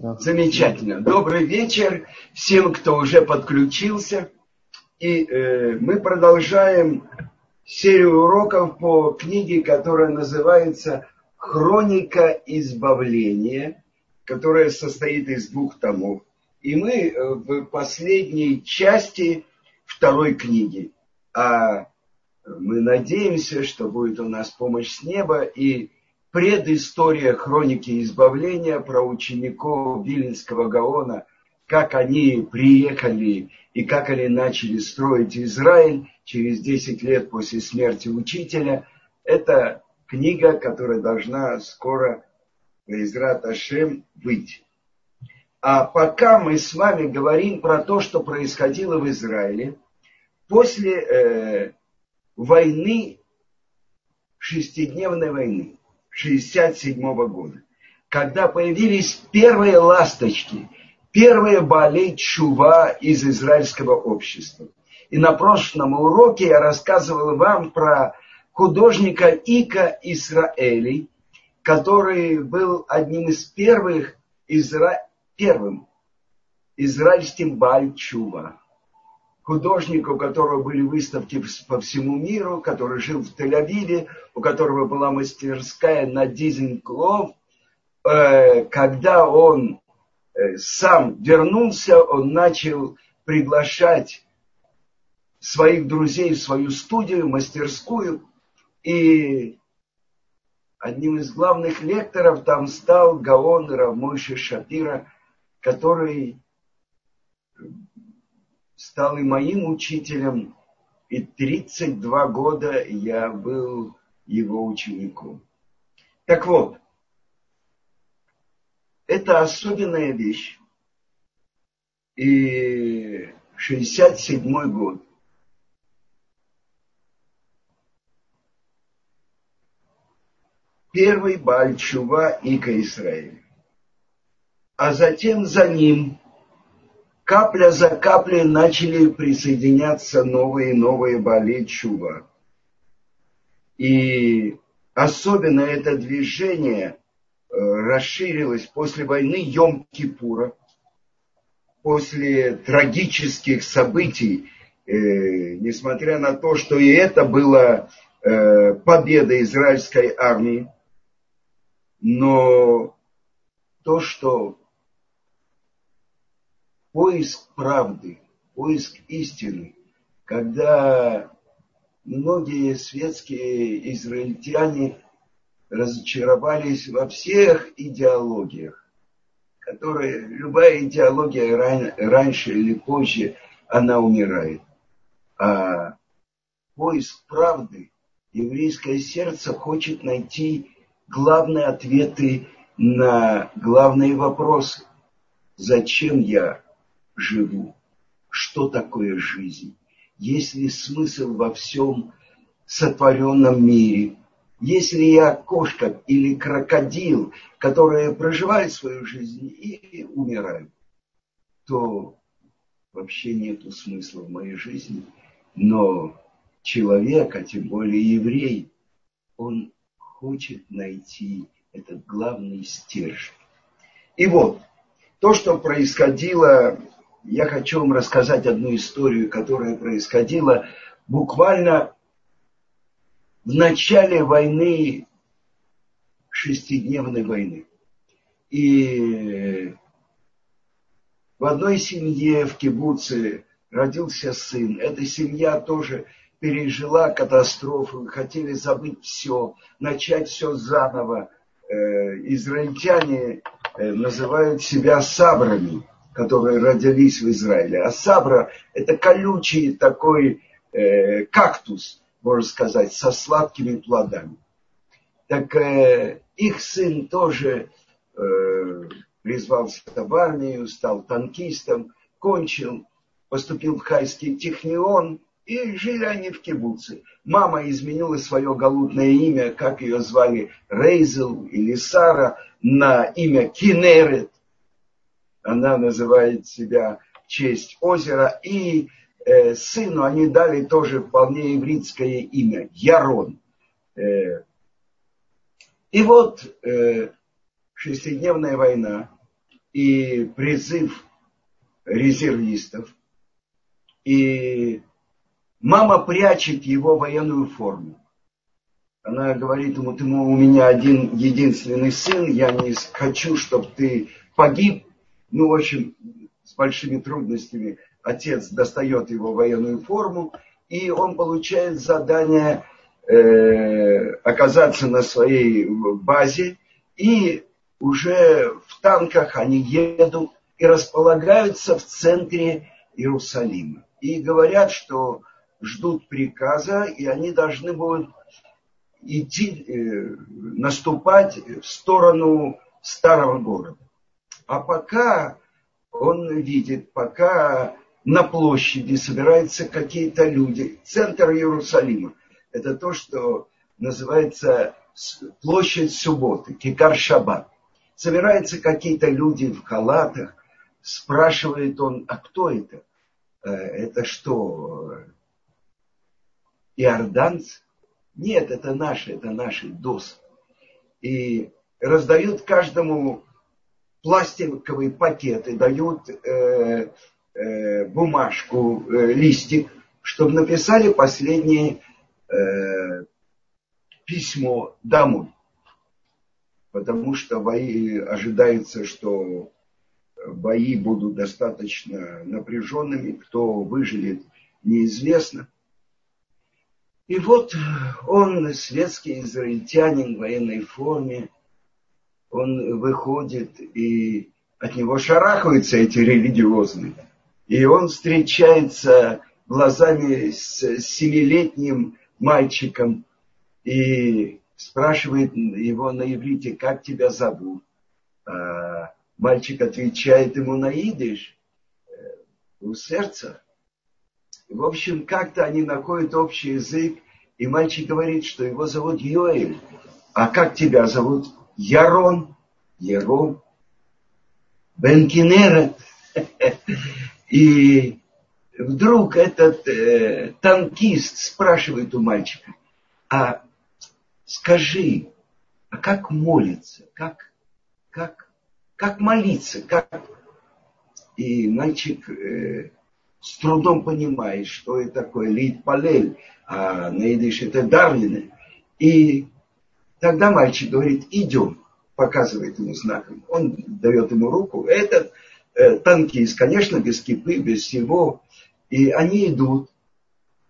Замечательно. Добрый вечер всем, кто уже подключился. И э, мы продолжаем серию уроков по книге, которая называется «Хроника избавления», которая состоит из двух томов. И мы э, в последней части второй книги. А мы надеемся, что будет у нас помощь с неба и предыстория хроники избавления про учеников Виленского Гаона, как они приехали и как они начали строить Израиль через 10 лет после смерти учителя. Это книга, которая должна скоро, Израт Ашем, выйти. А пока мы с вами говорим про то, что происходило в Израиле после э, войны, шестидневной войны. 1967 года, когда появились первые ласточки, первые болей чува из израильского общества. И на прошлом уроке я рассказывал вам про художника Ика Исраэли, который был одним из первых, изра... первым израильским Бальчува художник, у которого были выставки по всему миру, который жил в Тель-Авиве, у которого была мастерская на Дизенклов. Э, когда он э, сам вернулся, он начал приглашать своих друзей в свою студию, мастерскую. И одним из главных лекторов там стал Гаон Рамойши Шапира, который стал и моим учителем, и 32 года я был его учеником. Так вот, это особенная вещь. И 67 год. Первый Бальчува Ика Израиль. А затем за ним капля за каплей начали присоединяться новые и новые боли чува. И особенно это движение э, расширилось после войны Йом-Кипура, после трагических событий, э, несмотря на то, что и это была э, победа израильской армии, но то, что поиск правды, поиск истины, когда многие светские израильтяне разочаровались во всех идеологиях, которые, любая идеология ран, раньше или позже, она умирает. А поиск правды, еврейское сердце хочет найти главные ответы на главные вопросы. Зачем я живу. Что такое жизнь? Есть ли смысл во всем сотворенном мире? Если я кошка или крокодил, которые проживают свою жизнь и умирают, то вообще нет смысла в моей жизни. Но человек, а тем более еврей, он хочет найти этот главный стержень. И вот, то, что происходило я хочу вам рассказать одну историю, которая происходила буквально в начале войны, шестидневной войны. И в одной семье в Кибуце родился сын. Эта семья тоже пережила катастрофу, хотели забыть все, начать все заново. Э, израильтяне э, называют себя сабрами которые родились в Израиле. А сабра – это колючий такой э, кактус, можно сказать, со сладкими плодами. Так э, их сын тоже э, призвался в армию, стал танкистом, кончил, поступил в Хайский технион, и жили они в кибуце. Мама изменила свое галутное имя, как ее звали, Рейзел или Сара, на имя Кинерет она называет себя честь озера, и э, сыну они дали тоже вполне еврейское имя, Ярон. Э, и вот э, шестидневная война, и призыв резервистов. И мама прячет его военную форму. Она говорит ему, ты у меня один единственный сын, я не хочу, чтобы ты погиб. Ну, в общем, с большими трудностями отец достает его военную форму, и он получает задание э, оказаться на своей базе, и уже в танках они едут и располагаются в центре Иерусалима. И говорят, что ждут приказа, и они должны будут идти, э, наступать в сторону старого города. А пока он видит, пока на площади собираются какие-то люди, центр Иерусалима, это то, что называется площадь субботы, Кикар Шаббат. Собираются какие-то люди в халатах, спрашивает он, а кто это? Э, это что, иорданцы? Нет, это наши, это наши досы. И раздают каждому пластиковые пакеты, дают э, э, бумажку, э, листик, чтобы написали последнее э, письмо домой. Потому что бои, ожидается, что бои будут достаточно напряженными, кто выживет, неизвестно. И вот он, светский израильтянин в военной форме, он выходит, и от него шарахаются эти религиозные. И он встречается глазами с семилетним мальчиком и спрашивает его на иврите, как тебя зовут. А мальчик отвечает ему на идиш, э, у сердца. В общем, как-то они находят общий язык, и мальчик говорит, что его зовут Йоэль. А как тебя зовут? Ярон. Ярон. Бенкинера. И вдруг этот э, танкист спрашивает у мальчика, а скажи, а как молиться, как, как, как молиться, как... И мальчик э, с трудом понимает, что это такое лид палель, а на идыш это дарвины. И тогда мальчик говорит, идем, показывает ему знаком. Он дает ему руку. Этот э, танкист, конечно, без кипы, без всего. И они идут.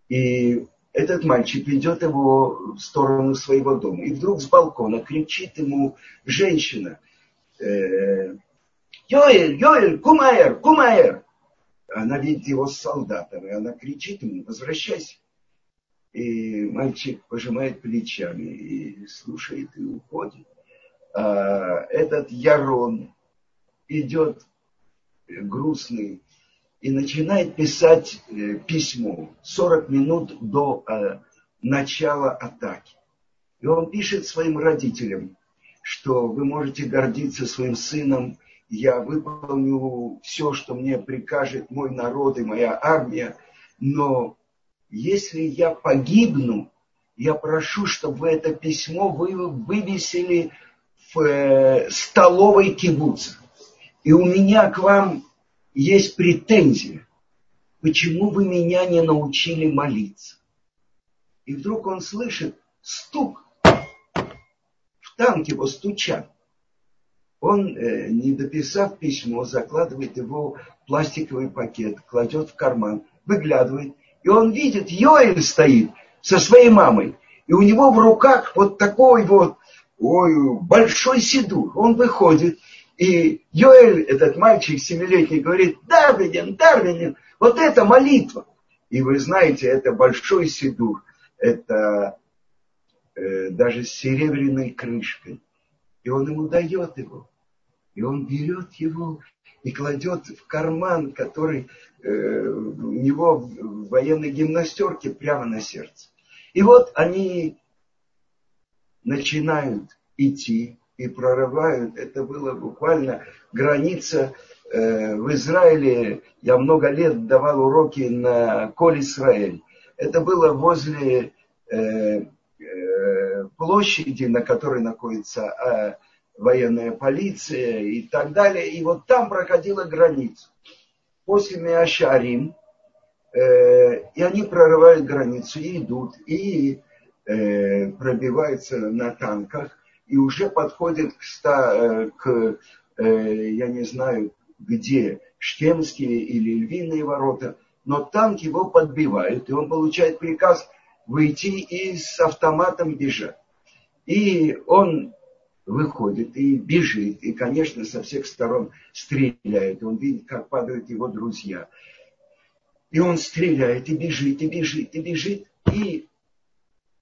И этот мальчик ведет его в сторону своего дома. И вдруг с балкона кричит ему женщина. Э, Йоэль, Йоэль, Кумаэр, Кумаэр. Она видит его с солдатом, и она кричит ему, возвращайся. И мальчик пожимает плечами и слушает и уходит. А этот Ярон идет грустный и начинает писать э, письмо 40 минут до э, начала атаки. И он пишет своим родителям, что вы можете гордиться своим сыном, я выполню все, что мне прикажет мой народ и моя армия, но если я погибну, я прошу, чтобы это письмо вы вывесили в э, столовой кибуца. И у меня к вам есть претензия. Почему вы меня не научили молиться? И вдруг он слышит стук. В танк его стучат он, э, не дописав письмо, закладывает его в пластиковый пакет, кладет в карман, выглядывает, и он видит, Йоэль стоит со своей мамой, и у него в руках вот такой вот ой, большой седур. Он выходит, и Йоэль, этот мальчик семилетний, говорит, Дарвинин, Дарвинин, вот это молитва. И вы знаете, это большой седур, это э, даже с серебряной крышкой. И он ему дает его. И он берет его и кладет в карман, который э, у него в военной гимнастерке прямо на сердце. И вот они начинают идти и прорывают. Это было буквально граница э, в Израиле. Я много лет давал уроки на Коль Израиль. Это было возле э, э, площади, на которой находится военная полиция и так далее. И вот там проходила граница. После Миашарим, э, и они прорывают границу и идут, и э, пробиваются на танках, и уже подходят к, ста, э, к э, я не знаю, где, Штемские или Львиные ворота, но танк его подбивают, и он получает приказ выйти и с автоматом бежать. И он выходит и бежит, и, конечно, со всех сторон стреляет. Он видит, как падают его друзья. И он стреляет, и бежит, и бежит, и бежит, и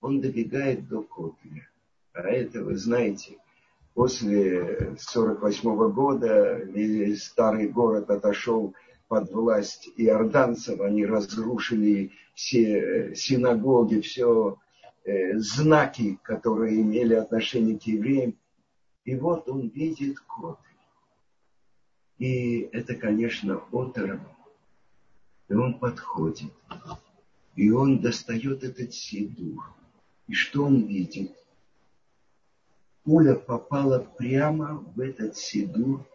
он добегает до Котля. А это, вы знаете, после 48 года старый город отошел под власть иорданцев, они разрушили все синагоги, все э, знаки, которые имели отношение к евреям. И вот он видит кот. И это, конечно, оторопь. И он подходит. И он достает этот сидур. И что он видит? Пуля попала прямо в этот сидур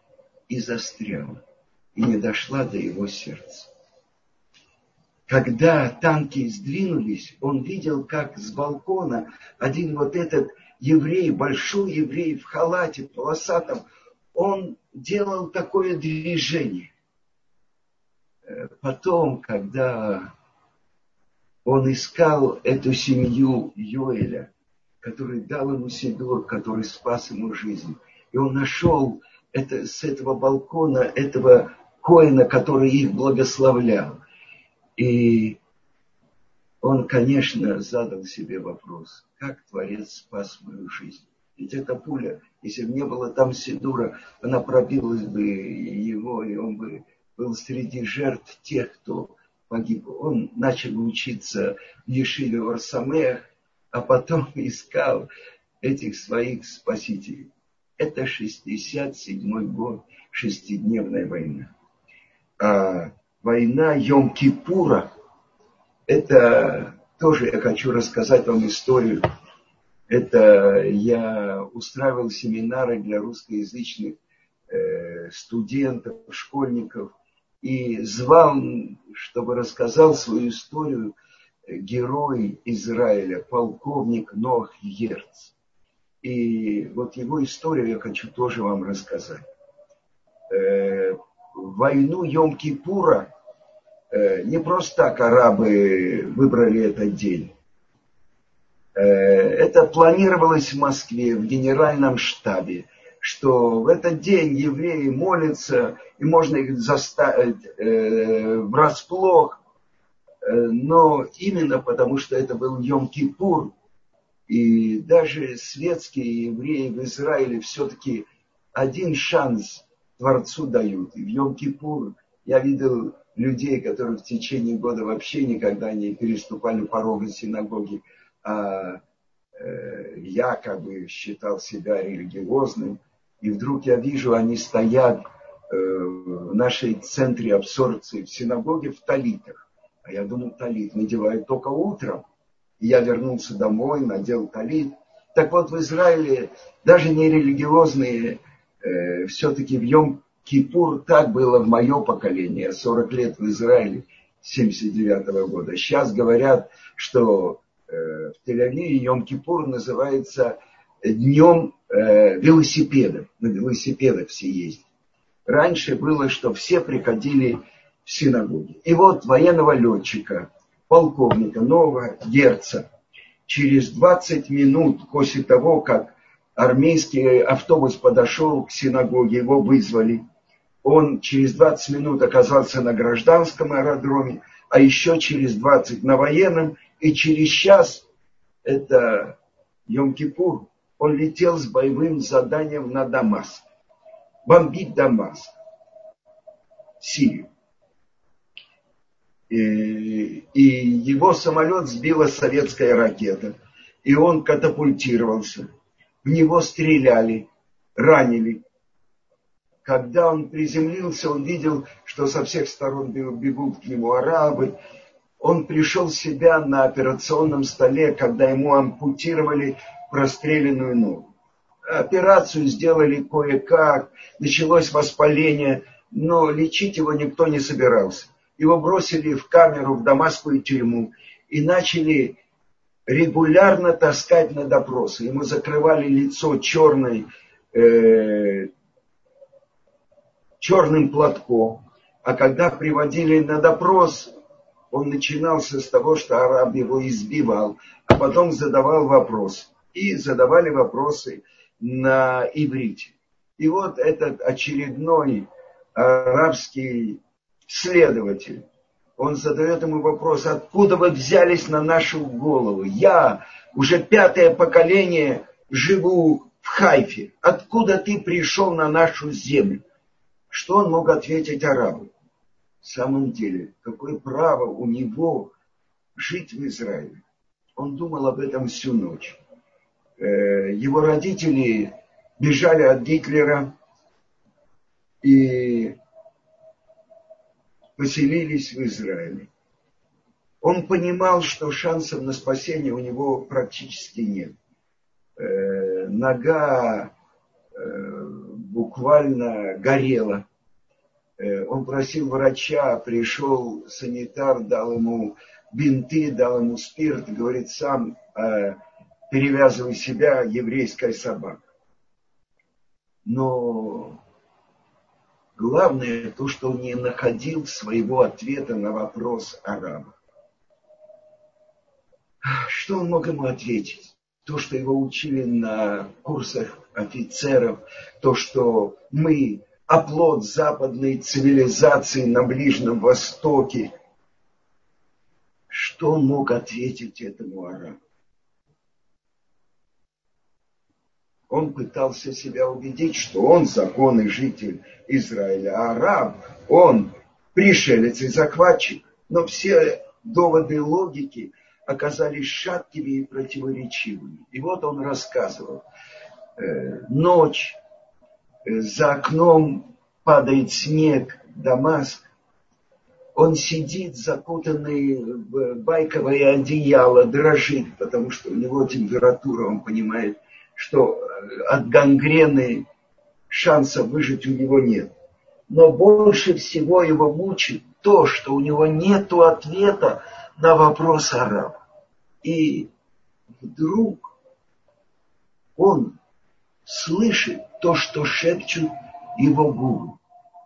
и застряла. И не дошла до его сердца. Когда танки сдвинулись, он видел, как с балкона один вот этот еврей, большой еврей в халате полосатом, он делал такое движение. Э, потом, когда он искал эту семью Йоэля, который дал ему Сидор, который спас ему жизнь, и он нашел это, с этого балкона этого коина, который их благословлял. И он, конечно, задал себе вопрос, как Творец спас мою жизнь. Ведь эта пуля, если бы не было там Сидура, она пробилась бы его, и он бы был среди жертв тех, кто погиб. Он начал учиться в Ешиве Варсамех, а потом искал этих своих спасителей. Это 67 год, шестидневная война. А война Йом-Кипура – это тоже я хочу рассказать вам историю. Это я устраивал семинары для русскоязычных э, студентов, школьников и звал, чтобы рассказал свою историю герой Израиля, полковник Нох Ерц. И вот его историю я хочу тоже вам рассказать. Э, войну Йом-Кипура Э, не просто так арабы выбрали этот день. Э, это планировалось в Москве, в генеральном штабе, что в этот день евреи молятся, и можно их заставить э, врасплох, но именно потому, что это был Йом-Кипур, и даже светские евреи в Израиле все-таки один шанс Творцу дают. И в Йом-Кипур я видел людей, которые в течение года вообще никогда не переступали порога синагоги, а э, якобы считал себя религиозным. И вдруг я вижу, они стоят э, в нашей центре абсорбции в синагоге в талитах. А я думал, талит надевают только утром. И я вернулся домой, надел талит. Так вот, в Израиле даже не религиозные э, все-таки в Йом Кипур так было в мое поколение, 40 лет в Израиле, 79 -го года. Сейчас говорят, что э, в Тель-Авиве Йом-Кипур называется днем э, велосипедов. На велосипедах все ездят. Раньше было, что все приходили в синагоги. И вот военного летчика, полковника, нового герца, через 20 минут после того, как армейский автобус подошел к синагоге, его вызвали – он через 20 минут оказался на гражданском аэродроме, а еще через 20 на военном, и через час, это Йом-Кипур, он летел с боевым заданием на Дамаск. Бомбить Дамаск, Сирию. И, и его самолет сбила советская ракета. И он катапультировался. В него стреляли, ранили когда он приземлился, он видел, что со всех сторон бегут к нему арабы. Он пришел в себя на операционном столе, когда ему ампутировали простреленную ногу. Операцию сделали кое-как, началось воспаление, но лечить его никто не собирался. Его бросили в камеру, в дамасскую тюрьму и начали регулярно таскать на допросы. Ему закрывали лицо черной, э, черным платком. А когда приводили на допрос, он начинался с того, что араб его избивал, а потом задавал вопрос. И задавали вопросы на иврите. И вот этот очередной арабский следователь, он задает ему вопрос, откуда вы взялись на нашу голову? Я уже пятое поколение живу в Хайфе. Откуда ты пришел на нашу землю? Что он мог ответить арабу? В самом деле, какое право у него жить в Израиле? Он думал об этом всю ночь. Э, его родители бежали от Гитлера и поселились в Израиле. Он понимал, что шансов на спасение у него практически нет. Э, нога э, буквально горела. Э, он просил врача, пришел санитар, дал ему бинты, дал ему спирт, говорит, сам перевязывай себя, еврейская собака. Но Главное то, что он не находил своего ответа на вопрос араба. Что он мог ему ответить? То, что его учили на курсах офицеров, то, что мы оплот западной цивилизации на Ближнем Востоке. Что он мог ответить этому арабу? Он пытался себя убедить, что он законный житель Израиля, а араб, он пришелец и захватчик. Но все доводы логики оказались шаткими и противоречивыми. И вот он рассказывал. Э, ночь, э, за окном падает снег, Дамаск. Он сидит закутанный в байковое одеяло, дрожит, потому что у него температура, он понимает, что от гангрены шанса выжить у него нет. Но больше всего его мучит то, что у него нет ответа на вопрос араба. И вдруг он слышит то, что шепчут его губы.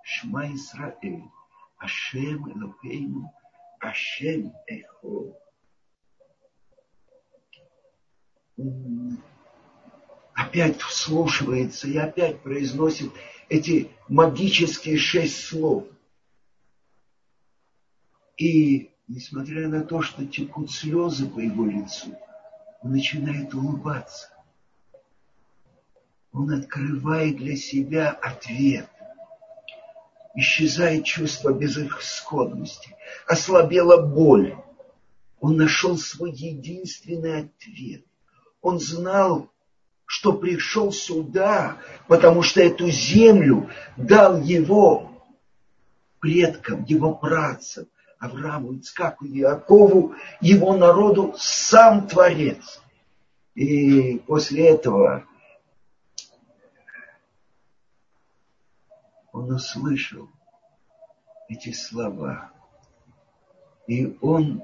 Шма Исраэль, Ашем Элокейну, Ашем Эхо опять вслушивается и опять произносит эти магические шесть слов. И несмотря на то, что текут слезы по его лицу, он начинает улыбаться. Он открывает для себя ответ. Исчезает чувство безысходности. Ослабела боль. Он нашел свой единственный ответ. Он знал, что пришел сюда, потому что эту землю дал его предкам, его працам, Аврааму, Ицкаку, Иакову, его народу сам Творец. И после этого он услышал эти слова. И он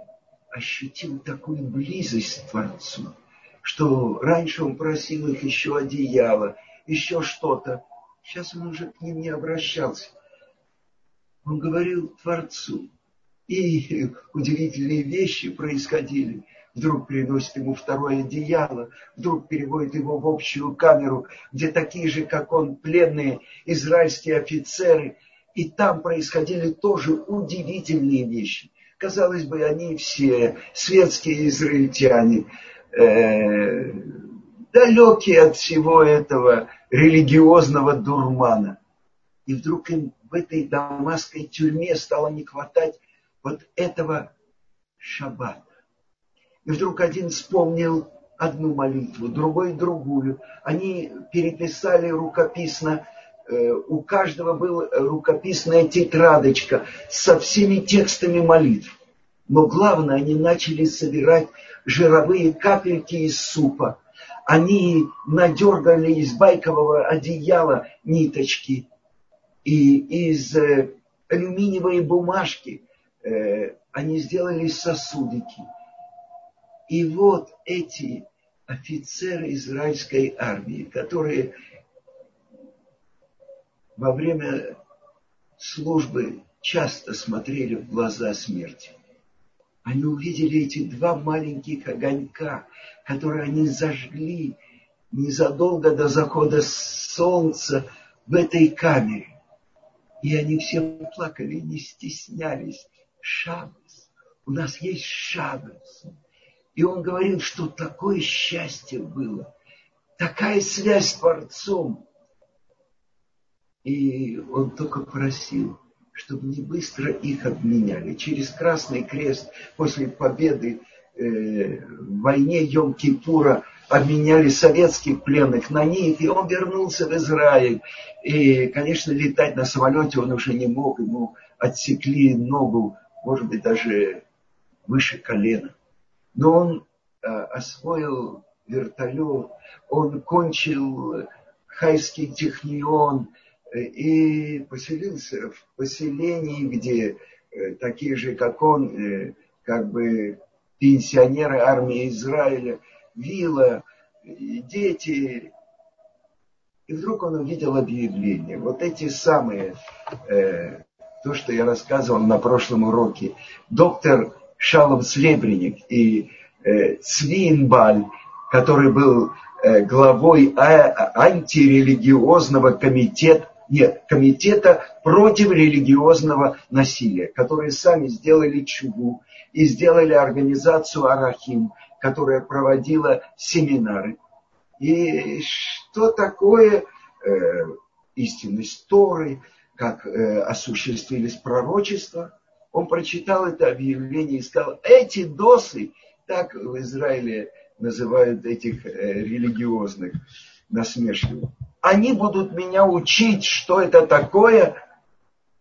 ощутил такую близость к Творцу – что раньше он просил их еще одеяло, еще что-то. Сейчас он уже к ним не обращался. Он говорил Творцу. И удивительные вещи происходили. Вдруг приносит ему второе одеяло, вдруг переводит его в общую камеру, где такие же, как он, пленные израильские офицеры. И там происходили тоже удивительные вещи. Казалось бы, они все светские израильтяне, э, далекие от всего этого религиозного дурмана. И вдруг им в этой дамасской тюрьме стало не хватать вот этого шаббата. И вдруг один вспомнил одну молитву, другой другую. Они переписали рукописно, э, у каждого была рукописная тетрадочка со всеми текстами молитв. Но главное, они начали собирать жировые капельки из супа. Они надергали из байкового одеяла ниточки и из э, алюминиевой бумажки они сделали сосудики. И вот эти офицеры израильской армии, которые во время службы часто смотрели в глаза смерти. Они увидели эти два маленьких огонька, которые они зажгли незадолго до захода солнца в этой камере. И они все плакали, не стеснялись. Шаббас. У нас есть шаббас. И он говорил, что такое счастье было. Такая связь с Творцом. И он только просил, чтобы не быстро их обменяли. Через Красный Крест после победы э, в войне Йом-Кипура обменяли советских пленных на них, и он вернулся в Израиль. И, конечно, летать на самолете он уже не мог, ему отсекли ногу, может быть, даже выше колена. Но он э, освоил вертолет, он кончил хайский технион, и поселился в поселении, где э, такие же, как он, э, как бы пенсионеры армии Израиля, вилла, дети. И вдруг он увидел объявление. Вот эти самые, э, то, что я рассказывал на прошлом уроке. Доктор Шалом Слебреник и э, Цвинбаль, который был э, главой а, антирелигиозного комитета нет, комитета против религиозного насилия, которые сами сделали чугу и сделали организацию Арахим, которая проводила семинары. И что такое э, истинность Торы, как э, осуществились пророчества. Он прочитал это объявление и сказал, эти досы, так в Израиле называют этих э, религиозных насмешливых, они будут меня учить, что это такое.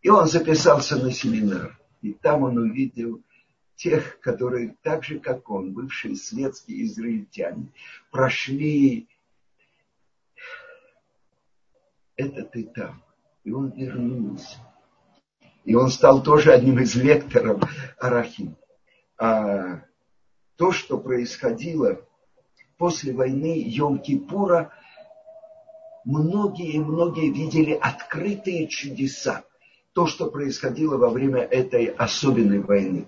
И он записался на семинар. И там он увидел тех, которые так же, как он, бывшие светские израильтяне, прошли этот этап. И он вернулся. И он стал тоже одним из лекторов Арахим. А то, что происходило после войны Йом-Кипура – многие и многие видели открытые чудеса. То, что происходило во время этой особенной войны.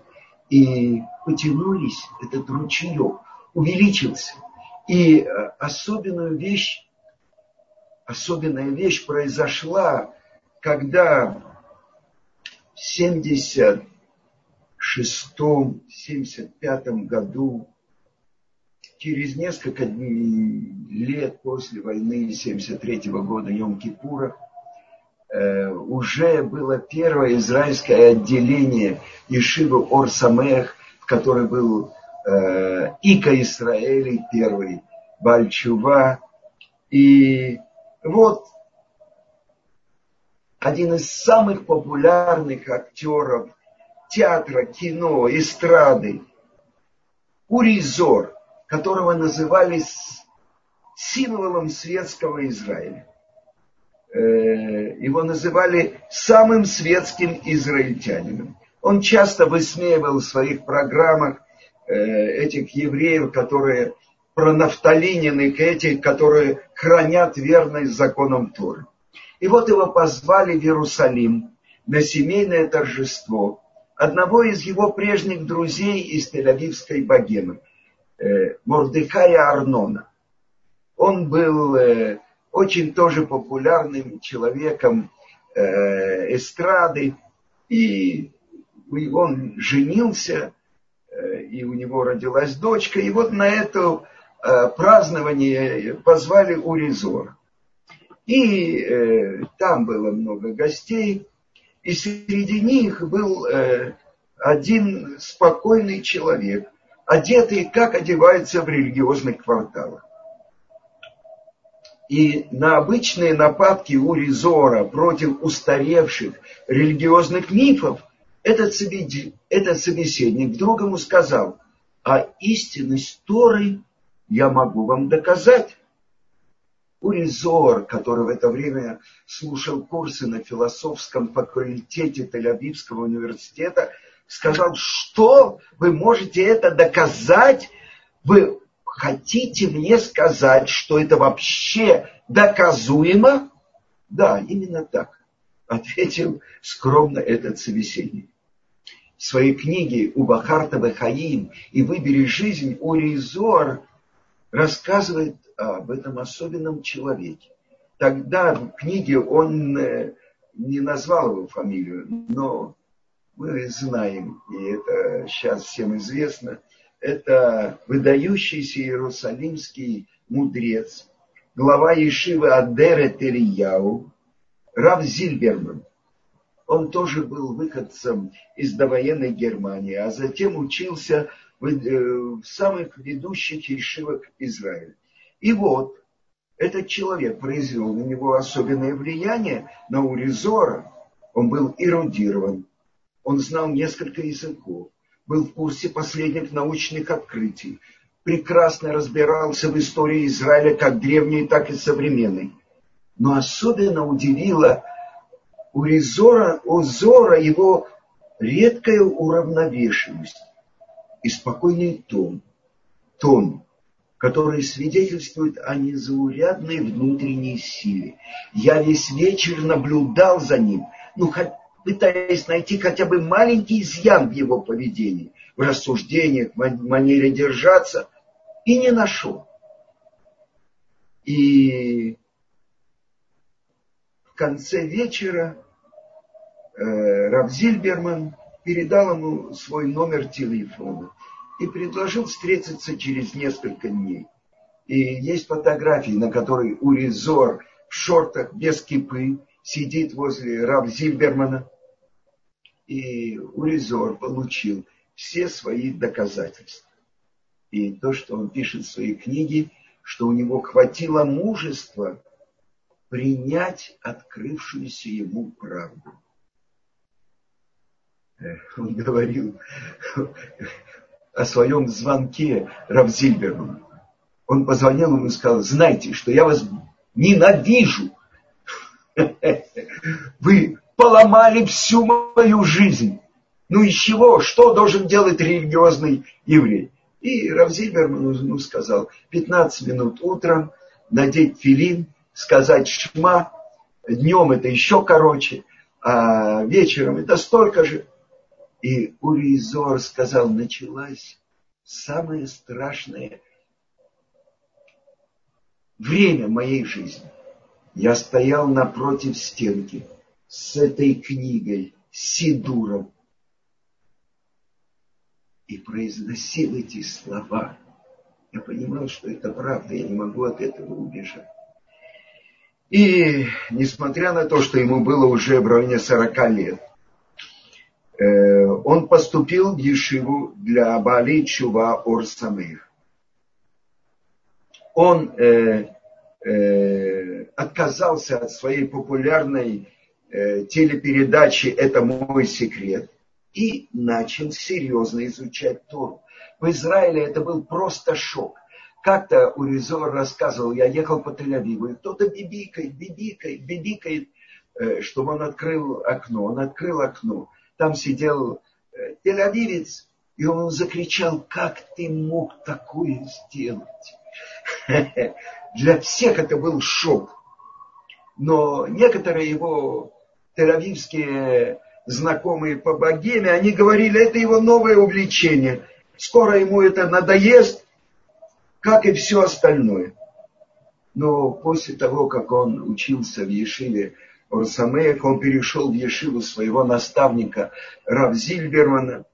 И потянулись, этот ручеек увеличился. И э, особенную вещь, особенная вещь произошла, когда в 76-75 году через несколько лет после войны 73 года Йом-Кипура э, уже было первое израильское отделение Ешивы Ор-Самех, в которой был э, Ика Исраэли, первый Бальчува. И вот один из самых популярных актеров театра, кино, эстрады, Уризор, которого называли символом светского Израиля. Э, его называли самым светским израильтянином. Он часто высмеивал в своих программах э, этих евреев, которые пронафталинены, этих, которые хранят верность законам Торы. И вот его позвали в Иерусалим на семейное торжество одного из его прежних друзей из Тель-Авивской богемы – Э, Мордыхая Арнона. Он был э, очень тоже популярным человеком э, эстрады, и он женился, и у него родилась дочка, и вот на это празднование позвали Уризор. И там было много гостей, и среди них был один спокойный человек, одетые, как одеваются в религиозных кварталах. И на обычные нападки у Ризора против устаревших религиозных мифов этот, собеседник, этот собеседник вдруг сказал, а истинность Торы я могу вам доказать. Уризор, который в это время слушал курсы на философском факультете Тель-Авивского университета, сказал, что вы можете это доказать? Вы хотите мне сказать, что это вообще доказуемо? Да, именно так, ответил скромно этот собеседник. В своей книге «Убахарта Бахаим» и «Выбери жизнь» Уризор рассказывает об этом особенном человеке. Тогда в книге он э, не назвал его фамилию, но мы знаем, и это сейчас всем известно, это выдающийся иерусалимский мудрец, глава Ешивы Адера Терияу, Рав Зильберман. Он тоже был выходцем из довоенной Германии, а затем учился самых ведущих ешивах Израиля. И вот этот человек произвел на него особенное влияние на Уризора. Он был эрудирован, он знал несколько языков, был в курсе последних научных открытий, прекрасно разбирался в истории Израиля как древней, так и современной. Но особенно удивило Уризора, Озора его редкая уравновешенность и спокойный тон. Тон, которые свидетельствуют о незаурядной внутренней силе. Я весь вечер наблюдал за ним, ну, пытаясь найти хотя бы маленький изъян в его поведении, в рассуждениях, в манере держаться, и не нашел. И в конце вечера э, Равзильберман передал ему свой номер телефона и предложил встретиться через несколько дней. И есть фотографии, на которой Уризор в шортах без кипы сидит возле Рав Зильбермана. И Уризор получил все свои доказательства. И то, что он пишет в своей книге, что у него хватило мужества принять открывшуюся ему правду. Он говорил, о своем звонке Равзильберу. Он позвонил ему и сказал, знайте, что я вас ненавижу. Вы поломали всю мою жизнь. Ну из чего? Что должен делать религиозный еврей? И Равзильберман ну, сказал, 15 минут утром, надеть филин, сказать шма, днем это еще короче, а вечером это столько же. И Уризор сказал, началась самое страшное время моей жизни. Я стоял напротив стенки с этой книгой, с Сидуром, и произносил эти слова. Я понимал, что это правда, я не могу от этого убежать. И несмотря на то, что ему было уже в районе 40 лет, Э, он поступил в Ешиву для Бали Чува Орсамех. Он э, э, отказался от своей популярной э, телепередачи «Это мой секрет» и начал серьезно изучать Тору. В Израиле это был просто шок. Как-то Уризор рассказывал, я ехал по Тель-Авиву, и кто-то бибикает, бибикает, бибикает, э, чтобы он открыл окно. Он открыл окно там сидел э, тель-авивец, и он закричал, как ты мог такое сделать? Для всех это был шок. Но некоторые его тель-авивские знакомые по богеме, они говорили, это его новое увлечение. Скоро ему это надоест, как и все остальное. Но после того, как он учился в Ешиве Урсамеев, он перешел в Ешиву своего наставника Рав Зильбермана,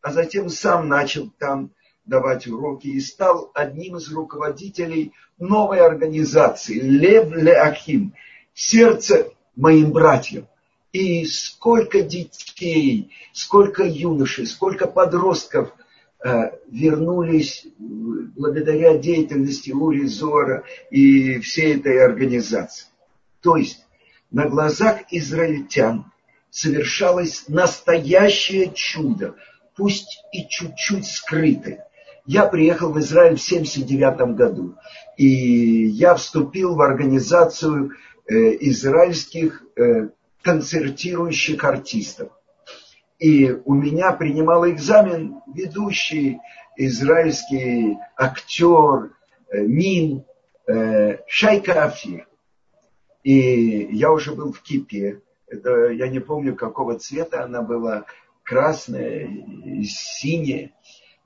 а затем сам начал там давать уроки и стал одним из руководителей новой организации Лев Леахим, сердце моим братьям. И сколько детей, сколько юношей, сколько подростков э, вернулись благодаря деятельности Ури Зора и всей этой организации. То есть на глазах израильтян совершалось настоящее чудо, пусть и чуть-чуть скрытое. Я приехал в Израиль в 1979 году. И я вступил в организацию э, израильских э, концертирующих артистов. И у меня принимал экзамен ведущий израильский актер э, Мин Шайка Афир. И я уже был в кипе. Это, я не помню, какого цвета она была, красная, синяя.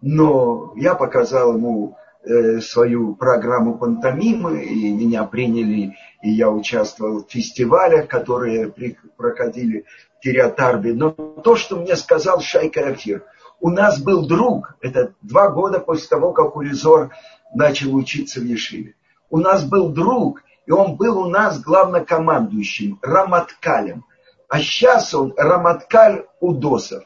Но я показал ему э, свою программу пантомимы, и меня приняли, и я участвовал в фестивалях, которые проходили в Тириатарбе. Но то, что мне сказал Шайка Афир, у нас был друг, это два года после того, как Уризор начал учиться в Ешиве. У нас был друг, и он был у нас главнокомандующим, Раматкалем. А сейчас он Раматкаль Удосов.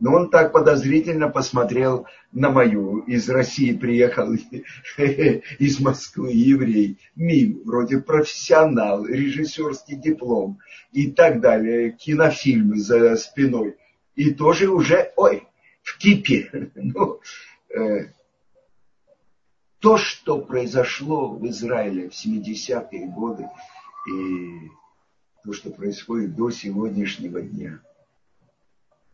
Но он так подозрительно посмотрел на мою. Из России приехал из Москвы еврей. Мим, вроде профессионал, режиссерский диплом и так далее. Кинофильмы за спиной. И тоже уже, ой, в кипе. Ну, э, то, что произошло в Израиле в 70-е годы и то, что происходит до сегодняшнего дня,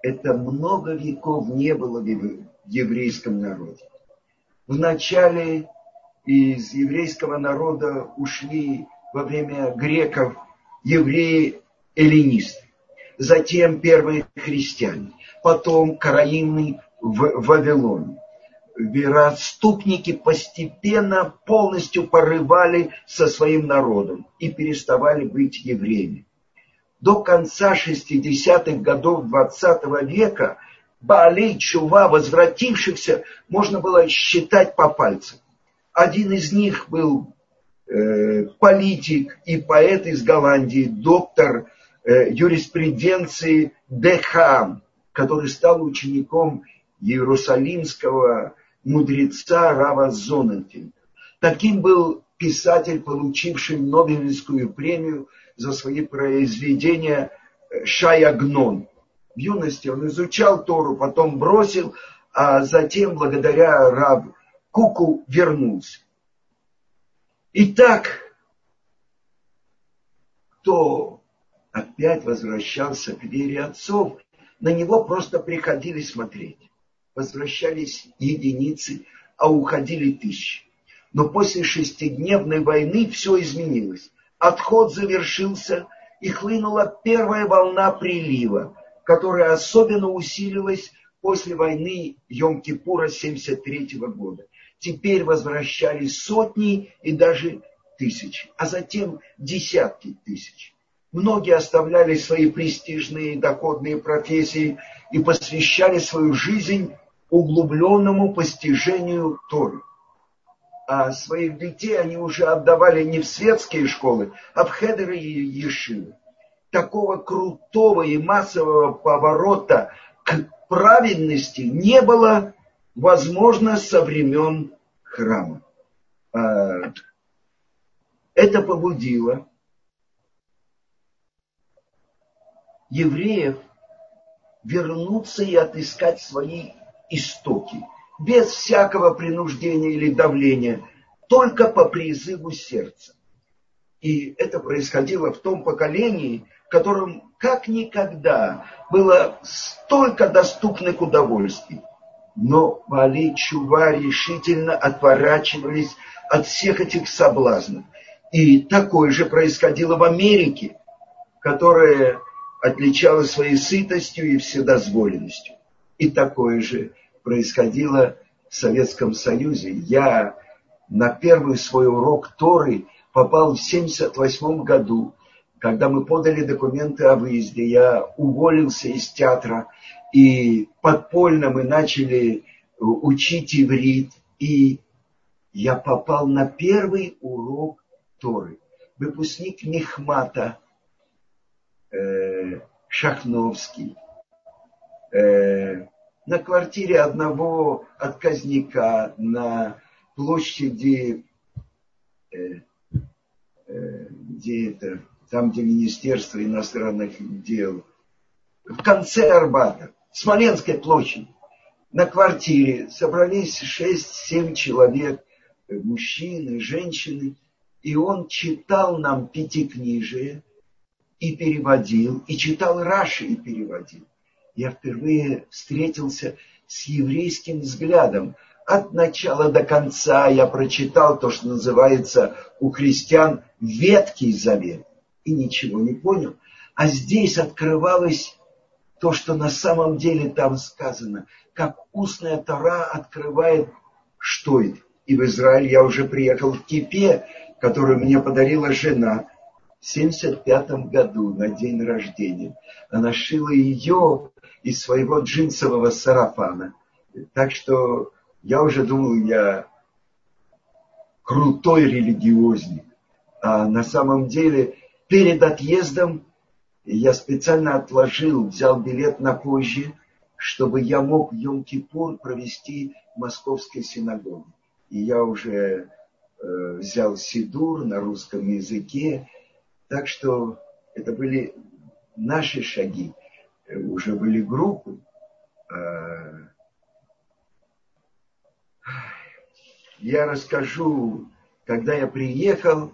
это много веков не было в еврейском народе. Вначале из еврейского народа ушли во время греков евреи-эллинисты, затем первые христиане, потом караимный в Вавилоне вероотступники постепенно полностью порывали со своим народом и переставали быть евреями. До конца 60-х годов 20 века Баалей Чува, возвратившихся, можно было считать по пальцам. Один из них был э, политик и поэт из Голландии, доктор э, юриспруденции Дехам, который стал учеником Иерусалимского мудреца Рава Зонентин. Таким был писатель, получивший Нобелевскую премию за свои произведения э, Шаягнон. В юности он изучал Тору, потом бросил, а затем, благодаря Рав Куку, вернулся. Итак, кто опять возвращался к вере отцов, на него просто приходили смотреть возвращались единицы, а уходили тысячи. Но после шестидневной войны все изменилось. Отход завершился, и хлынула первая волна прилива, которая особенно усилилась после войны Йом-Кипура 73 года. Теперь возвращались сотни и даже тысячи, а затем десятки тысяч. Многие оставляли свои престижные доходные профессии и посвящали свою жизнь углубленному постижению Торы. А своих детей они уже отдавали не в светские школы, а в хедеры и ешивы. Такого крутого и массового поворота к праведности не было возможно со времен храма. А, это побудило евреев вернуться и отыскать свои истоки, без всякого принуждения или давления, только по призыву сердца. И это происходило в том поколении, которым как никогда было столько доступных удовольствий. Но Вали Чува решительно отворачивались от всех этих соблазнов. И такое же происходило в Америке, которая отличалась своей сытостью и вседозволенностью. И такое же происходило в Советском Союзе. Я на первый свой урок Торы попал в 1978 году, когда мы подали документы о выезде. Я уволился из театра, и подпольно мы начали учить иврит. И я попал на первый урок Торы. Выпускник Мехмата э, Шахновский. Э, на квартире одного отказника на площади, э, э, где это, там, где Министерство иностранных дел, в конце Арбата, Смоленской площади. на квартире собрались шесть-семь человек, э, мужчины, женщины, и он читал нам пятикнижие и переводил, и читал Раши и переводил. Я впервые встретился с еврейским взглядом. От начала до конца я прочитал то, что называется у христиан Веткий Завет, и ничего не понял. А здесь открывалось то, что на самом деле там сказано, как устная Тора открывает, что это. И в Израиль я уже приехал в Кипе, которую мне подарила жена в 75 году на день рождения. Она шила ее из своего джинсового сарафана. Так что я уже думал, я крутой религиозник. А на самом деле перед отъездом я специально отложил, взял билет на позже, чтобы я мог Йом-Кипур провести в московской синагоге. И я уже э, взял Сидур на русском языке. Так что это были наши шаги. Э, уже были группы. Э, я расскажу, когда я приехал,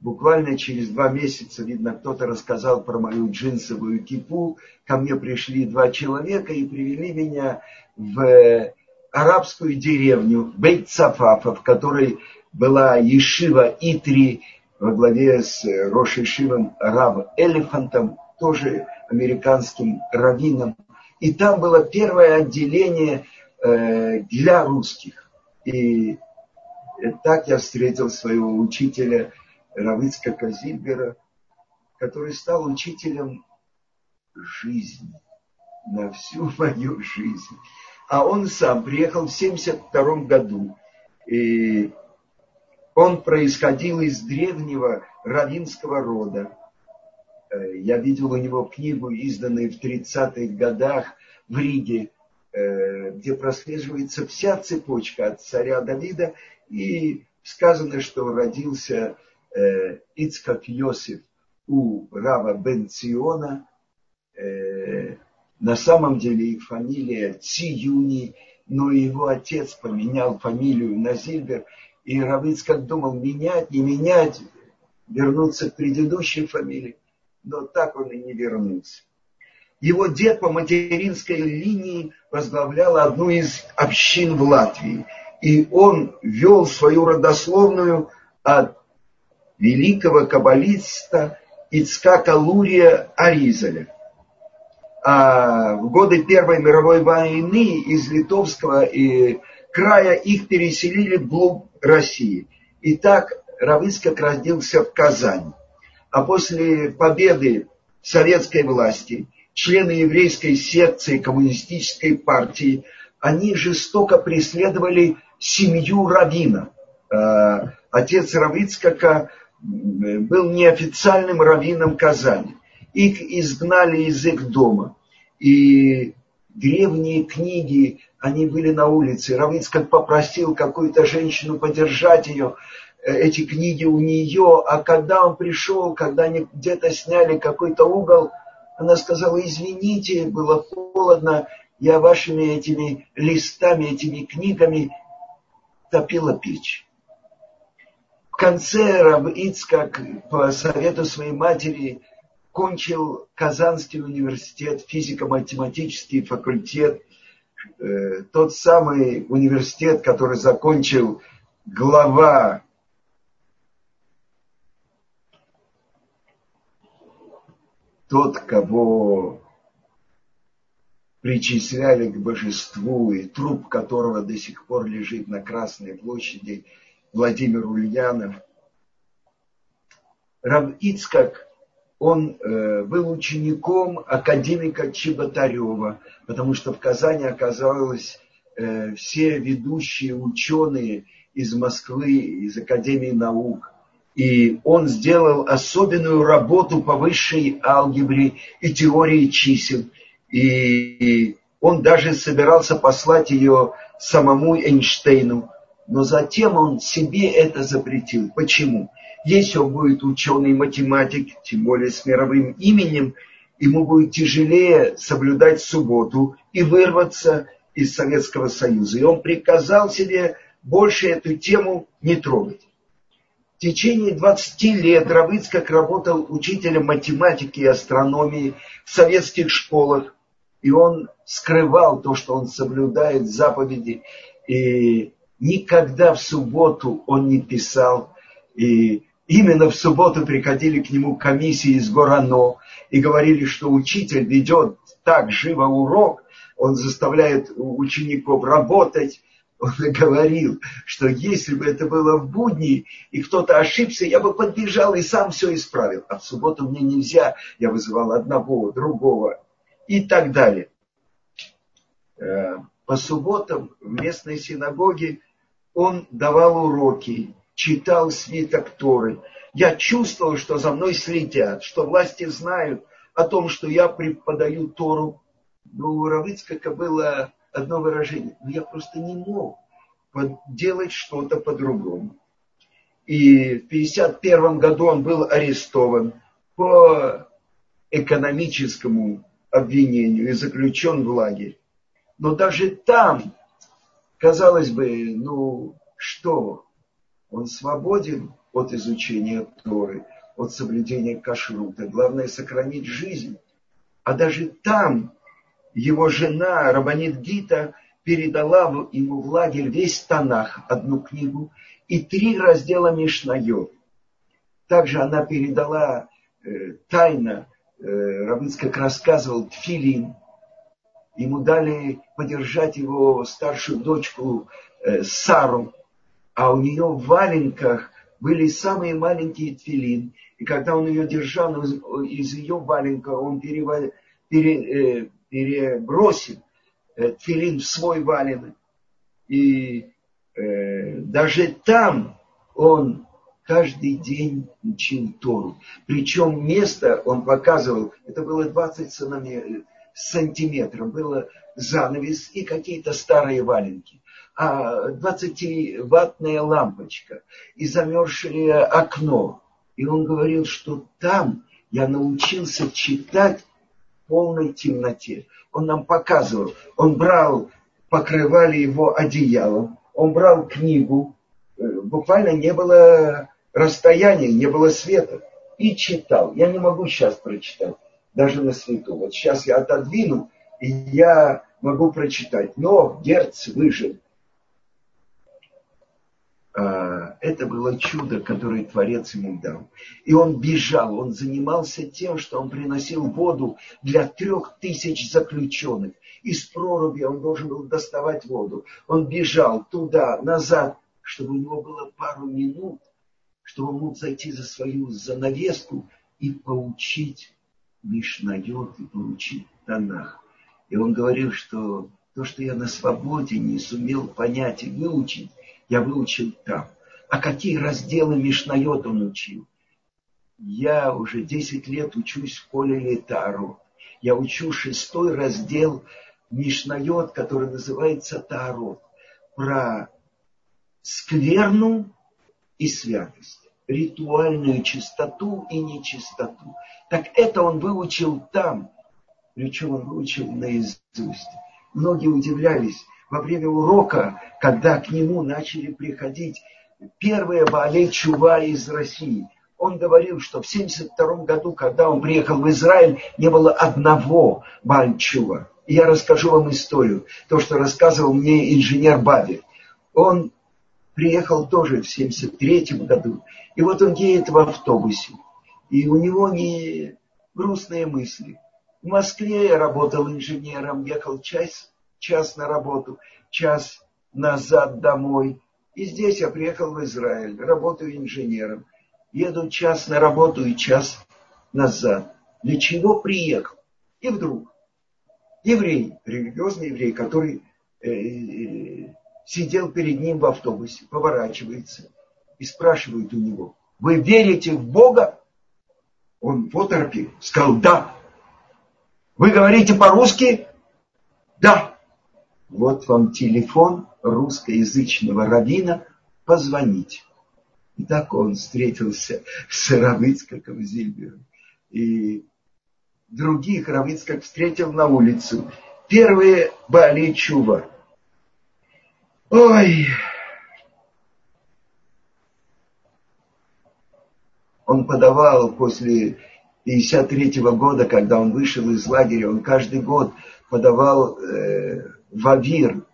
Буквально через два месяца, видно, кто-то рассказал про мою джинсовую кипу. Ко мне пришли два человека и привели меня в арабскую деревню Бейт-Сафафа, в которой была Ешива Итри во главе с Рошишивом Рав Элефантом, тоже американским раввином. И там было первое отделение э, для русских. И так я встретил своего учителя – Равыцка Казильбера, который стал учителем жизни, на всю мою жизнь. А он сам приехал в 72 году. И он происходил из древнего равинского рода. Э, я видел у него книгу, изданную в 30-х годах в Риге, э, где прослеживается вся цепочка от царя Давида. И сказано, что родился э, Ицкак Йосиф у Рава Бенциона. Э, на самом деле их фамилия Циюни, но его отец поменял фамилию на Зильбер. И Равицкак думал менять, не менять, вернуться к предыдущей фамилии. Но так он и не вернулся. Его дед по материнской линии возглавлял одну из общин в Латвии. И он вел свою родословную от великого каббалиста Ицкака Лурия Аризаля. А в годы Первой мировой войны из литовского и края их переселили вглубь России. И так Равыцкак родился в Казани. А после победы советской власти члены еврейской секции коммунистической партии, они жестоко преследовали семью Равина. А, отец Равицкака был неофициальным раввином Казани. Их изгнали из их дома. И древние книги, они были на улице. Равицкак попросил какую-то женщину подержать ее, э, эти книги у нее, а когда он пришел, когда они где-то сняли какой-то угол, она сказала, извините, было холодно, я вашими этими листами, этими книгами топила печь. В конце Раб Ицкак по совету своей матери кончил Казанский университет, физико-математический факультет, э, тот самый университет, который закончил глава тот, кого причисляли к божеству, и труп которого до сих пор лежит на Красной площади – Владимир Ульянов. Рав Ицкак, он э, был учеником академика Чеботарева, потому что в Казани оказалось э, все ведущие ученые из Москвы, из Академии наук. И он сделал особенную работу по высшей алгебре и теории чисел. И он даже собирался послать ее самому Эйнштейну но затем он себе это запретил. Почему? Если он будет ученый математик, тем более с мировым именем, ему будет тяжелее соблюдать субботу и вырваться из Советского Союза. И он приказал себе больше эту тему не трогать. В течение 20 лет Равыцкак работал учителем математики и астрономии в советских школах. И он скрывал то, что он соблюдает заповеди. И никогда в субботу он не писал. И именно в субботу приходили к нему комиссии из Горано и говорили, что учитель ведет так живо урок, он заставляет учеников работать. Он говорил, что если бы это было в будни, и кто-то ошибся, я бы подбежал и сам все исправил. А в субботу мне нельзя, я вызывал одного, другого и так далее. Э, по субботам в местной синагоге он давал уроки, читал свиток Торы. Я чувствовал, что за мной следят, что власти знают о том, что я преподаю Тору но у Равыцкака было одно выражение. Но я просто не мог делать что-то по-другому. И в 1951 году он был арестован по экономическому обвинению и заключен в лагерь. Но даже там, казалось бы, ну что, он свободен от изучения Торы, от соблюдения кашрута. Главное сохранить жизнь. А даже там его жена Рабанит Гита передала ему в лагерь весь Танах, одну книгу, и три раздела Мишнайот. Также она передала э, тайно, э, Рабыцкак рассказывал, Тфилин. Ему дали подержать его старшую дочку э, Сару, а у нее в валенках были самые маленькие тфилин. И когда он ее держал, из, ее валенка он переводил, пере, э, перебросил э, тфилин в свой валенок. И э, даже там он каждый день учил Тору. Причем место он показывал, это было 20 сантиметров, было занавес и какие-то старые валенки. А 20-ваттная лампочка и замерзшее окно. И он говорил, что там я научился читать полной темноте. Он нам показывал, он брал, покрывали его одеялом, он брал книгу, э, буквально не было расстояния, не было света, и читал. Я не могу сейчас прочитать, даже на свету. Вот сейчас я отодвину, и я могу прочитать. Но Герц выжил. Это было чудо, которое Творец ему дал. И он бежал, он занимался тем, что он приносил воду для трех тысяч заключенных. Из проруби он должен был доставать воду. Он бежал туда, назад, чтобы у него было пару минут, чтобы он мог зайти за свою занавеску и поучить Мишнайот и поучить Танах. И он говорил, что то, что я на свободе не сумел понять и выучить, я выучил там. А какие разделы Мишнайот он учил? Я уже 10 лет учусь в школе Летару. Я учу шестой раздел Мишнайот, который называется Таарот. Про скверну и святость. Ритуальную чистоту и нечистоту. Так это он выучил там. Причем он выучил наизусть. Многие удивлялись, во время урока, когда к нему начали приходить первые Баалей Чува из России. Он говорил, что в 1972 году, когда он приехал в Израиль, не было одного Баальчува. И я расскажу вам историю, то, что рассказывал мне инженер Бабель. Он приехал тоже в 1973 году. И вот он едет в автобусе. И у него не грустные мысли. В Москве я работал инженером, ехал час час на работу, час назад домой. И здесь я приехал в Израиль, работаю инженером. Еду час на работу и час назад. Для чего приехал? И вдруг еврей, религиозный еврей, который э, э, сидел перед ним в автобусе, поворачивается и спрашивает у него, вы верите в Бога? Он в оторопе сказал, да. Вы говорите по-русски? Да вот вам телефон русскоязычного равина, позвонить. И так он встретился с Равыцкаком Зильбером. И других Равыцкак встретил на улицу первые Бали Чува. Ой, он подавал после 53 года, когда он вышел из лагеря, он каждый год подавал э, в Авир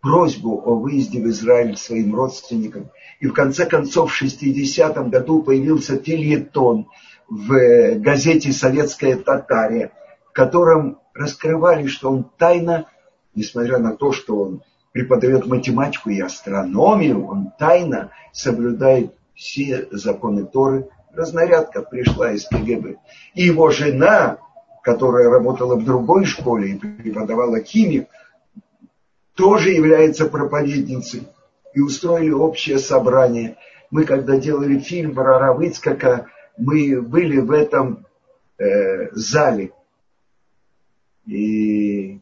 просьбу о выезде в Израиль своим родственникам. И в конце концов в 60-м году появился фильетон в газете «Советская Татария», в котором раскрывали, что он тайно, несмотря на то, что он преподает математику и астрономию, он тайно соблюдает все законы Торы. Разнарядка пришла из КГБ. И его жена, которая работала в другой школе и преподавала химию, тоже является проповедницей. И устроили общее собрание. Мы, когда делали фильм про Равыцкака, мы были в этом э, зале. И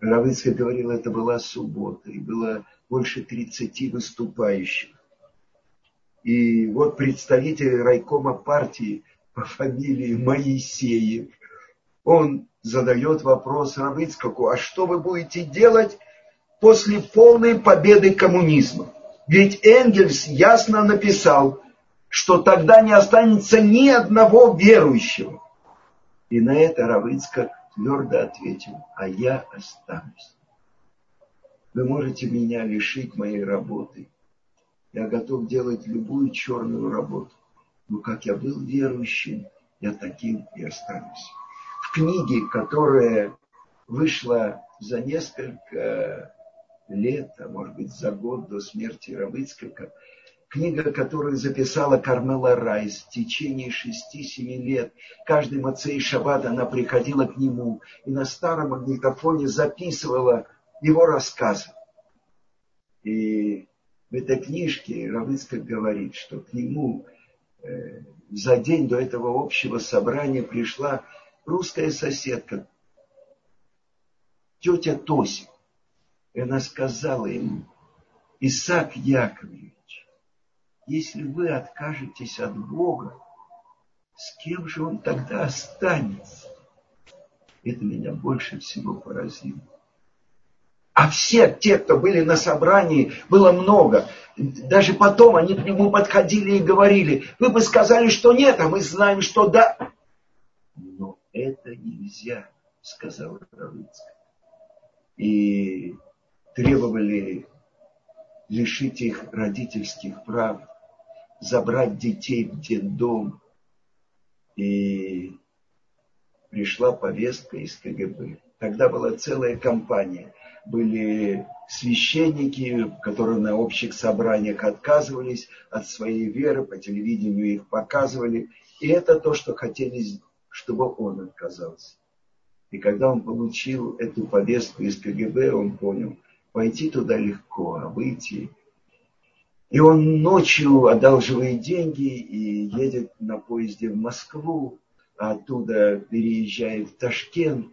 Равыцкак говорил, это была суббота, и было больше 30 выступающих. И вот представитель райкома партии по фамилии Моисеев, он задает вопрос Равыцкаку, а что вы будете делать после полной победы коммунизма? Ведь Энгельс ясно написал, что тогда не останется ни одного верующего. И на это Равыцкак твердо ответил, а я останусь. Вы можете меня лишить моей работы, я готов делать любую черную работу. Но как я был верующим, я таким и останусь. В книге, которая вышла за несколько лет, а может быть за год до смерти Равыцкака, книга, которую записала Кармела Райс в течение шести-семи лет. Каждый Мацей Шаббат она приходила к нему и на старом магнитофоне записывала его рассказы. И в этой книжке Равыцкак говорит, что к нему за день до этого общего собрания пришла русская соседка, тетя Тося. И она сказала ему, Исаак Яковлевич, если вы откажетесь от Бога, с кем же он тогда останется? Это меня больше всего поразило. А все те, кто были на собрании, было много. Даже потом они к нему подходили и говорили, вы бы сказали, что нет, а мы знаем, что да. Но это нельзя, сказал Равицкий. И требовали лишить их родительских прав, забрать детей в детдом. И пришла повестка из КГБ. Тогда была целая кампания – были священники, которые на общих собраниях отказывались от своей веры, по телевидению их показывали. И это то, что хотели, чтобы он отказался. И когда он получил эту повестку из КГБ, он понял, пойти туда легко, а выйти. И он ночью одалживает деньги и едет на поезде в Москву, а оттуда переезжает в Ташкент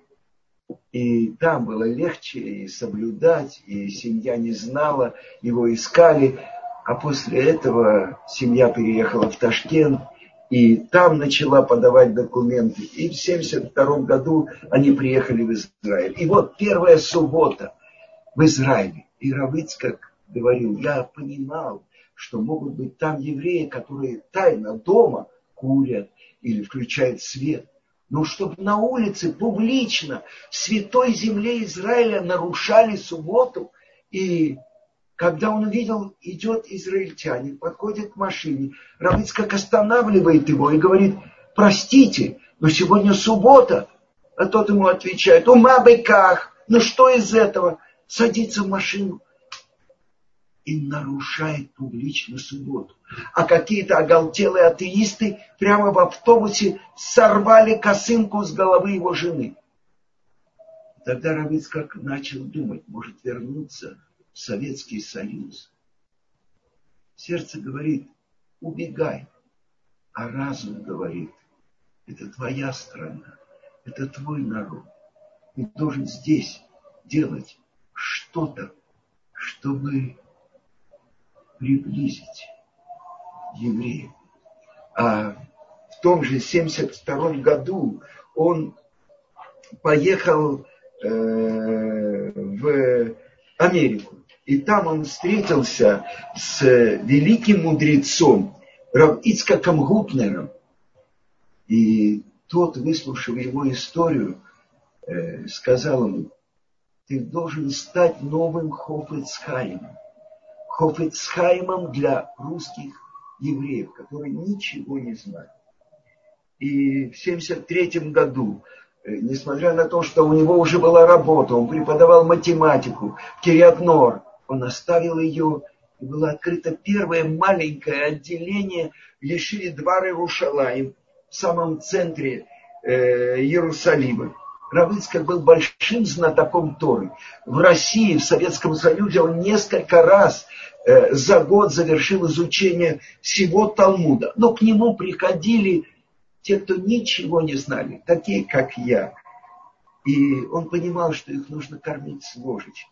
и там было легче и соблюдать, и семья не знала, его искали. А после этого семья переехала в Ташкент, и там начала подавать документы. И в 1972 году они приехали в Израиль. И вот первая суббота в Израиле. И Равыцкак говорил, я понимал, что могут быть там евреи, которые тайно дома курят или включают свет – но чтобы на улице публично в святой земле Израиля нарушали субботу. И когда он увидел, идет израильтянин, подходит к машине, Равицкак останавливает его и говорит, простите, но сегодня суббота. А тот ему отвечает, ума быках, ну что из этого? Садится в машину и нарушает публично субботу. А какие-то оголтелые атеисты прямо в автобусе сорвали косынку с головы его жены. Тогда Равицкак начал думать, может вернуться в Советский Союз. Сердце говорит, убегай. А разум говорит, это твоя страна, это твой народ. Ты должен здесь делать что-то, чтобы приблизить евреев. А в том же 72 году он поехал э, в Америку. И там он встретился с великим мудрецом Рав Ицкаком Гупнером. И тот, выслушав его историю, э, сказал ему, ты должен стать новым Хофицхаймом. Хофицхаймом для русских евреев, которые ничего не знают. И в 1973 году, э, несмотря на то, что у него уже была работа, он преподавал математику в Кириатнор, он оставил ее, и было открыто первое маленькое отделение Ешиве Двары Рушалаем, в самом центре э, Иерусалима. Равыцкак был большим знатоком Торы. В России, в Советском Союзе он несколько раз э, за год завершил изучение всего Талмуда. Но к нему приходили те, кто ничего не знали, такие, как я. И он понимал, что их нужно кормить с ложечки.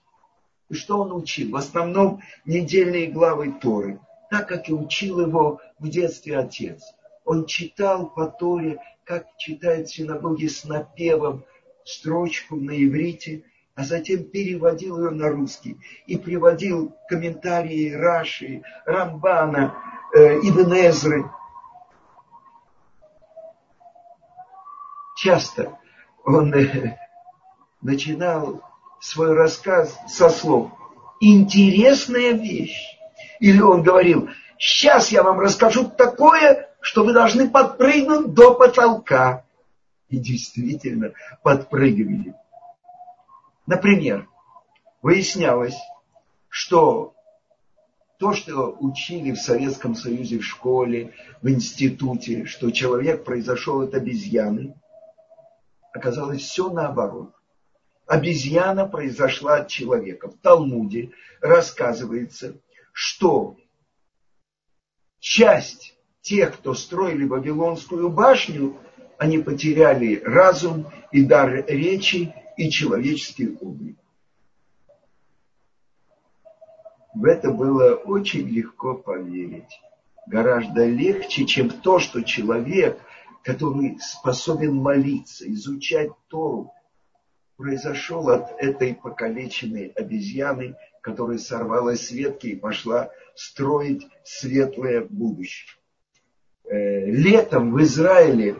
И что он учил? В основном недельные главы Торы, так как и учил его в детстве отец. Он читал по Торе, как читает в синагоге с напевом строчку на иврите, а затем переводил ее на русский и приводил комментарии Раши, Рамбана, э, Ибн Эзры. Часто он э, начинал свой рассказ со слов «интересная вещь». Или он говорил «сейчас я вам расскажу такое, что вы должны подпрыгнуть до потолка». И действительно подпрыгивали. Например, выяснялось, что то, что учили в Советском Союзе в школе, в институте, что человек произошел от обезьяны, оказалось все наоборот обезьяна произошла от человека. В Талмуде рассказывается, что часть тех, кто строили Вавилонскую башню, они потеряли разум и дар речи и человеческий облик. В это было очень легко поверить. Гораздо легче, чем то, что человек, который способен молиться, изучать Тору, произошел от этой покалеченной обезьяны, которая сорвалась с ветки и пошла строить светлое будущее. Э, летом в Израиле,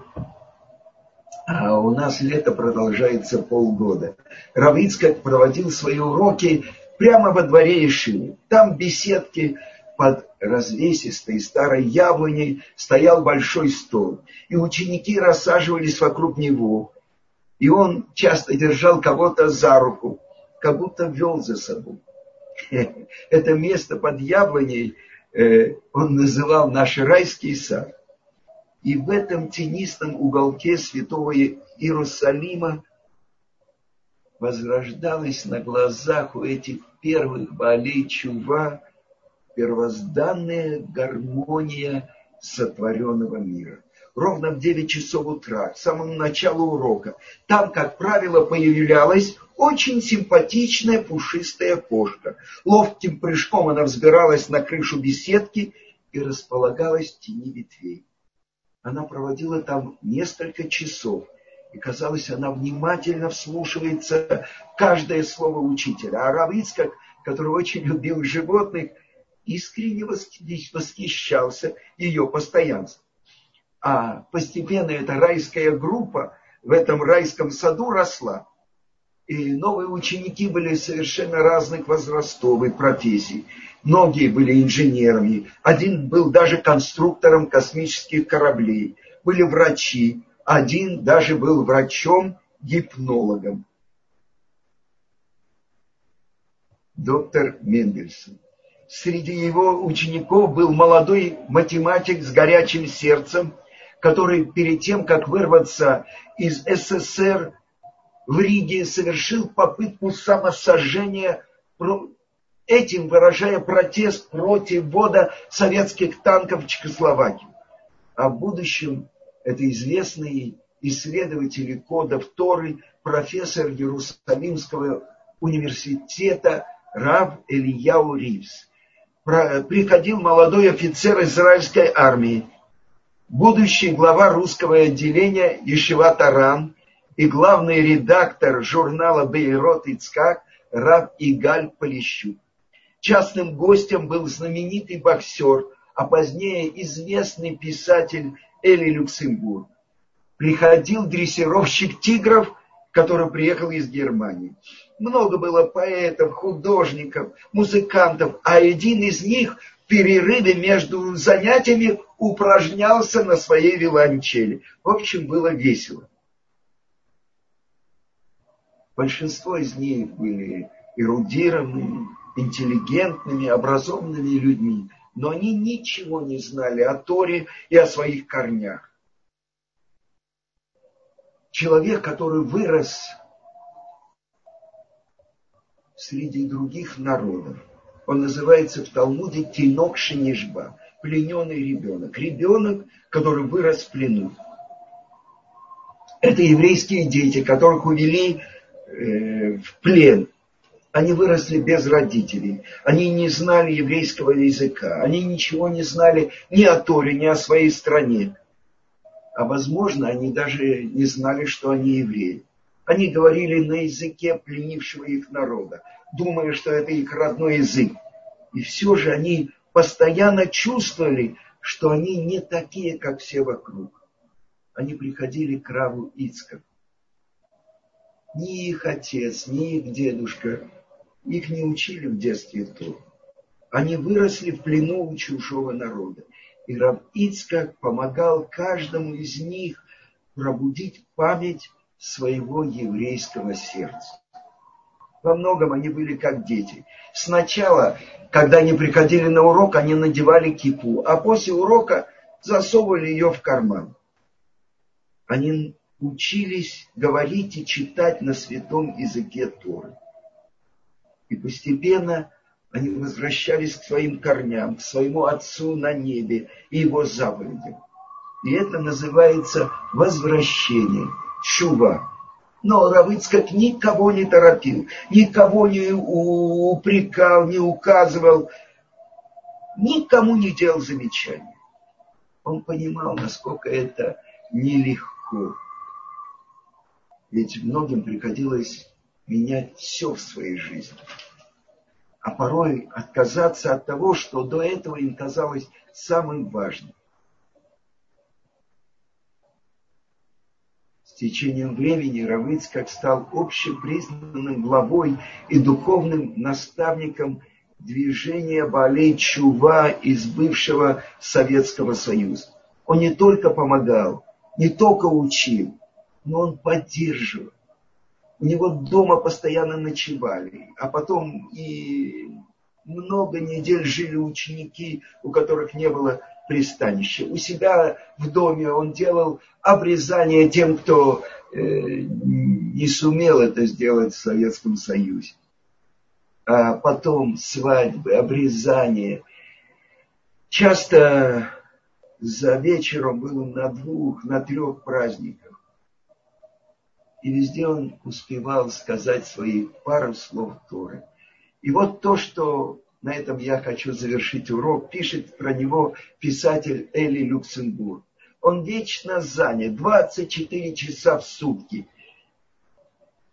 а у нас лето продолжается полгода, Равицкак проводил свои уроки прямо во дворе Ишивы. Там беседки под развесистой старой яблоней стоял большой стол, и ученики рассаживались вокруг него, и он часто держал кого-то за руку, как будто вел за собой. Это место под яблоней э, он называл наш райский сад. И в этом тенистом уголке святого Иерусалима возрождалась на глазах у этих первых болей чува первозданная гармония сотворенного мира ровно в 9 часов утра, к самому началу урока. Там, как правило, появлялась очень симпатичная пушистая кошка. Ловким прыжком она взбиралась на крышу беседки и располагалась в тени ветвей. Она проводила там несколько часов, и казалось, она внимательно вслушивается каждое слово учителя. А Равицкак, который очень любил животных, искренне восхищался ее постоянством а постепенно эта райская группа в этом райском саду росла. И новые ученики были совершенно разных возрастов и профессий. Многие были инженерами, один был даже конструктором космических кораблей, были врачи, один даже был врачом-гипнологом. Доктор Мендельсон. Среди его учеников был молодой математик с горячим сердцем – который перед тем, как вырваться из СССР в Риге, совершил попытку самосожжения, этим выражая протест против ввода советских танков в Чехословакию. В будущем это известный исследователь кодов Торы, профессор Иерусалимского университета Рав Ильяу Ривс. Приходил молодой офицер израильской армии, будущий глава русского отделения Ешива Таран, и главный редактор журнала «Бейрот Ицкак» Рав Игаль Полищук. Частным гостем был знаменитый боксер, а позднее известный писатель Эли Люксембург. Приходил дрессировщик тигров, который приехал из Германии. Много было поэтов, художников, музыкантов, а один из них в перерыве между занятиями упражнялся на своей виолончели. В общем, было весело. Большинство из них были эрудированными, интеллигентными, образованными людьми, но они ничего не знали о Торе и о своих корнях. Человек, который вырос среди других народов, он называется в Талмуде Тинок Шинишба, плененный ребенок. Ребенок, который вырос в плену. Это еврейские дети, которых увели в плен они выросли без родителей. Они не знали еврейского языка. Они ничего не знали ни о Торе, ни о своей стране. А возможно, они даже не знали, что они евреи. Они говорили на языке пленившего их народа, думая, что это их родной язык. И все же они постоянно чувствовали, что они не такие, как все вокруг. Они приходили к Раву Ицкак. Ни их отец, ни их дедушка их не учили в детстве то. Они выросли в плену у чужого народа. И Раб Ицкак помогал каждому из них пробудить память своего еврейского сердца. Во многом они были как дети. Сначала, когда они приходили на урок, они надевали кипу, а после урока засовывали ее в карман. Они учились говорить и читать на святом языке Торы. И постепенно они возвращались к своим корням, к своему Отцу на небе и его заповедям. И это называется возвращение, чува. Но Равыцкак никого не торопил, никого не упрекал, не указывал, никому не делал замечаний. Он понимал, насколько это нелегко. Ведь многим приходилось менять все в своей жизни. А порой отказаться от того, что до этого им казалось самым важным. С течением времени Равыцкак стал общепризнанным главой и духовным наставником движения Балей Чува из бывшего Советского Союза. Он не только помогал, не только учил, но он поддерживал, у него дома постоянно ночевали, а потом и много недель жили ученики, у которых не было пристанища. У себя в доме он делал обрезание тем, кто э, не сумел это сделать в Советском Союзе. А потом свадьбы, обрезание. Часто за вечером был на двух, на трех праздниках. И везде он успевал сказать свои пару слов Торы. И вот то, что на этом я хочу завершить урок, пишет про него писатель Эли Люксембург. Он вечно занят, 24 часа в сутки.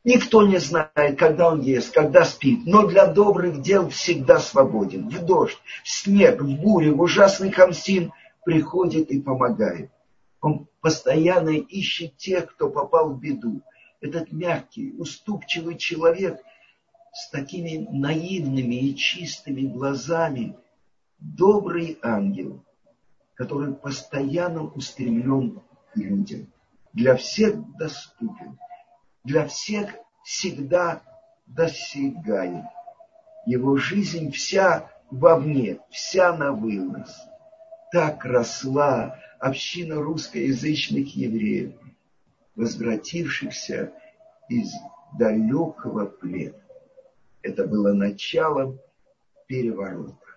Никто не знает, когда он ест, когда спит, но для добрых дел всегда свободен. В дождь, в снег, в бурю, в ужасный хамсин приходит и помогает. Он постоянно ищет тех, кто попал в беду этот мягкий, уступчивый человек с такими наивными и чистыми глазами, добрый ангел, который постоянно устремлен к людям, для всех доступен, для всех всегда достигает. Его жизнь вся вовне, вся на вынос. Так росла община русскоязычных евреев возвратившихся из далекого плена. Это было началом переворота.